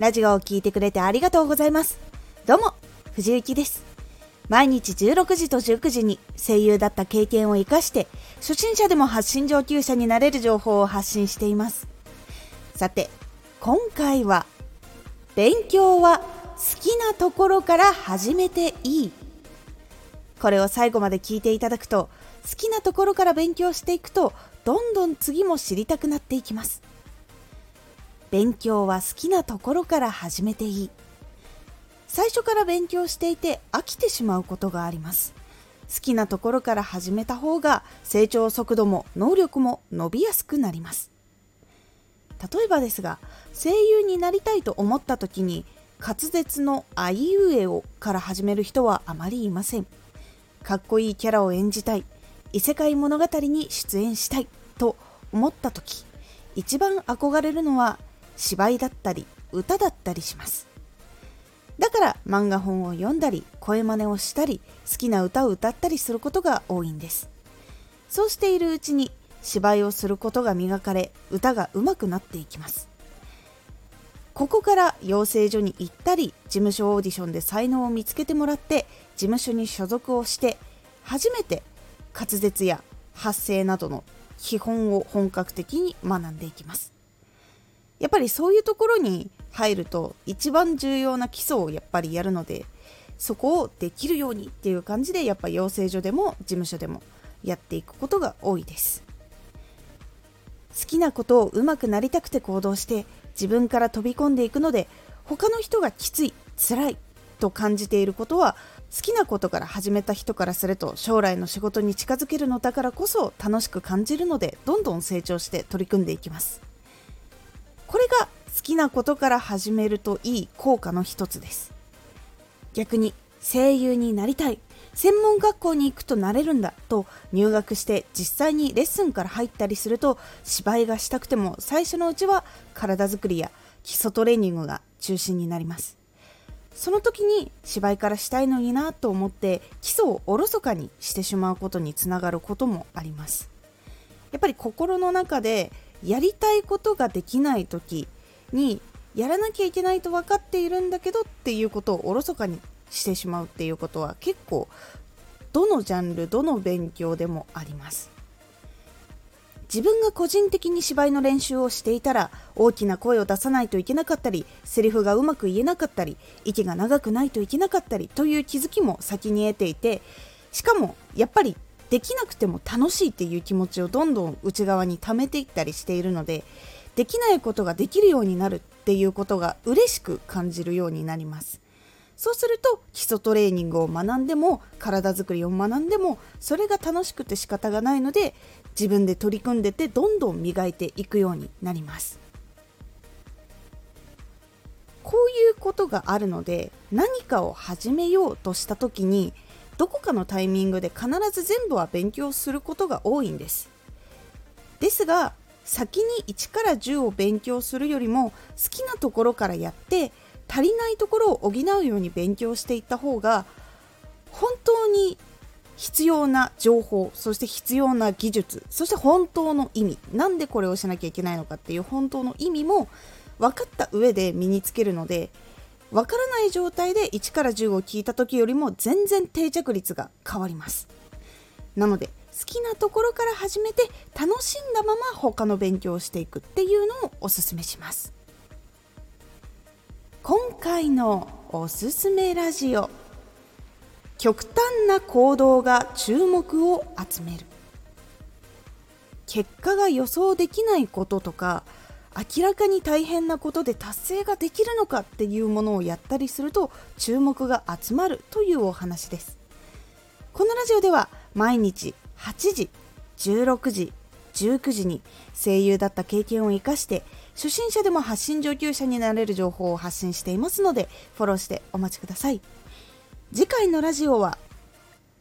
ラジオを聴いてくれてありがとうございます。どうも、藤幸です。毎日16時と19時に声優だった経験を活かして、初心者でも発信上級者になれる情報を発信しています。さて、今回は、勉強は好きなところから始めていい。これを最後まで聞いていただくと、好きなところから勉強していくと、どんどん次も知りたくなっていきます。勉強は好きなところから始めていい。最初から勉強していて飽きてしまうことがあります。好きなところから始めた方が成長速度も能力も伸びやすくなります。例えばですが声優になりたいと思った時に滑舌のあいうえおから始める人はあまりいません。かっこいいキャラを演じたい。異世界物語に出演したいと思った時一番憧れるのは芝居だったり歌だったりします。だから漫画本を読んだり声真似をしたり好きな歌を歌ったりすることが多いんです。そうしているうちに芝居をすることが磨かれ歌が上手くなっていきます。ここから養成所に行ったり事務所オーディションで才能を見つけてもらって事務所に所属をして初めて滑舌や発声などの基本を本格的に学んでいきます。やっぱりそういうところに入ると一番重要な基礎をやっぱりやるのでそこをできるようにっていう感じでやっぱ養成所でも事務所でもやっていくことが多いです好きなことを上手くなりたくて行動して自分から飛び込んでいくので他の人がきつい辛いと感じていることは好きなことから始めた人からすると将来の仕事に近づけるのだからこそ楽しく感じるのでどんどん成長して取り組んでいきます。これが好きなことから始めるといい効果の一つです。逆に声優になりたい。専門学校に行くとなれるんだと入学して実際にレッスンから入ったりすると芝居がしたくても最初のうちは体づくりや基礎トレーニングが中心になります。その時に芝居からしたいのになと思って基礎をおろそかにしてしまうことにつながることもあります。やっぱり心の中でやりたいことができない時にやらなきゃいけないと分かっているんだけどっていうことをおろそかにしてしまうっていうことは結構どのジャンルどの勉強でもあります。自分が個人的に芝居の練習をしていたら大きな声を出さないといけなかったりセリフがうまく言えなかったり息が長くないといけなかったりという気づきも先に得ていてしかもやっぱりできなくても楽しいっていう気持ちをどんどん内側に溜めていったりしているのでできないことができるようになるっていうことが嬉しく感じるようになります。そうすると基礎トレーニングを学んでも体づくりを学んでもそれが楽しくて仕方がないので自分で取り組んでてどんどん磨いていくようになります。こういうことがあるので何かを始めようとした時にどこかのタイミングで必ず全部は勉強することが多いんです。ですが先に1から10を勉強するよりも好きなところからやって足りないところを補うように勉強していった方が本当に必要な情報そして必要な技術そして本当の意味なんでこれをしなきゃいけないのかっていう本当の意味も分かった上で身につけるのでわからない状態で1から10を聞いた時よりも全然定着率が変わります。なので好きなところから始めて楽しんだまま他の勉強をしていくっていうのをおすすめします。今回のおすすめラジオ極端な行動が注目を集める結果が予想できないこととか明らかに大変なことで達成ができるのかっていうものをやったりすると注目が集まるというお話です。このラジオでは毎日8時16時19時に声優だった経験を生かして初心者でも発信上級者になれる情報を発信していますのでフォローしてお待ちください。次回のラジオは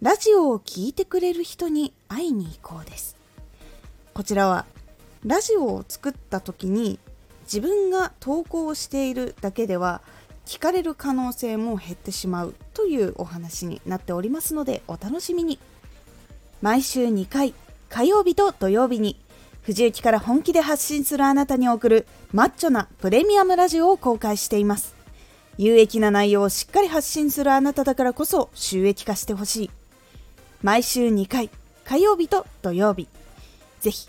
ラジオを聴いてくれる人に会いに行こうです。こちらはラジオを作った時に自分が投稿しているだけでは聞かれる可能性も減ってしまうというお話になっておりますのでお楽しみに毎週2回火曜日と土曜日に藤雪から本気で発信するあなたに送るマッチョなプレミアムラジオを公開しています。有益な内容をしっかり発信するあなただからこそ収益化してほしい。毎週2回、火曜日と土曜日。ぜひ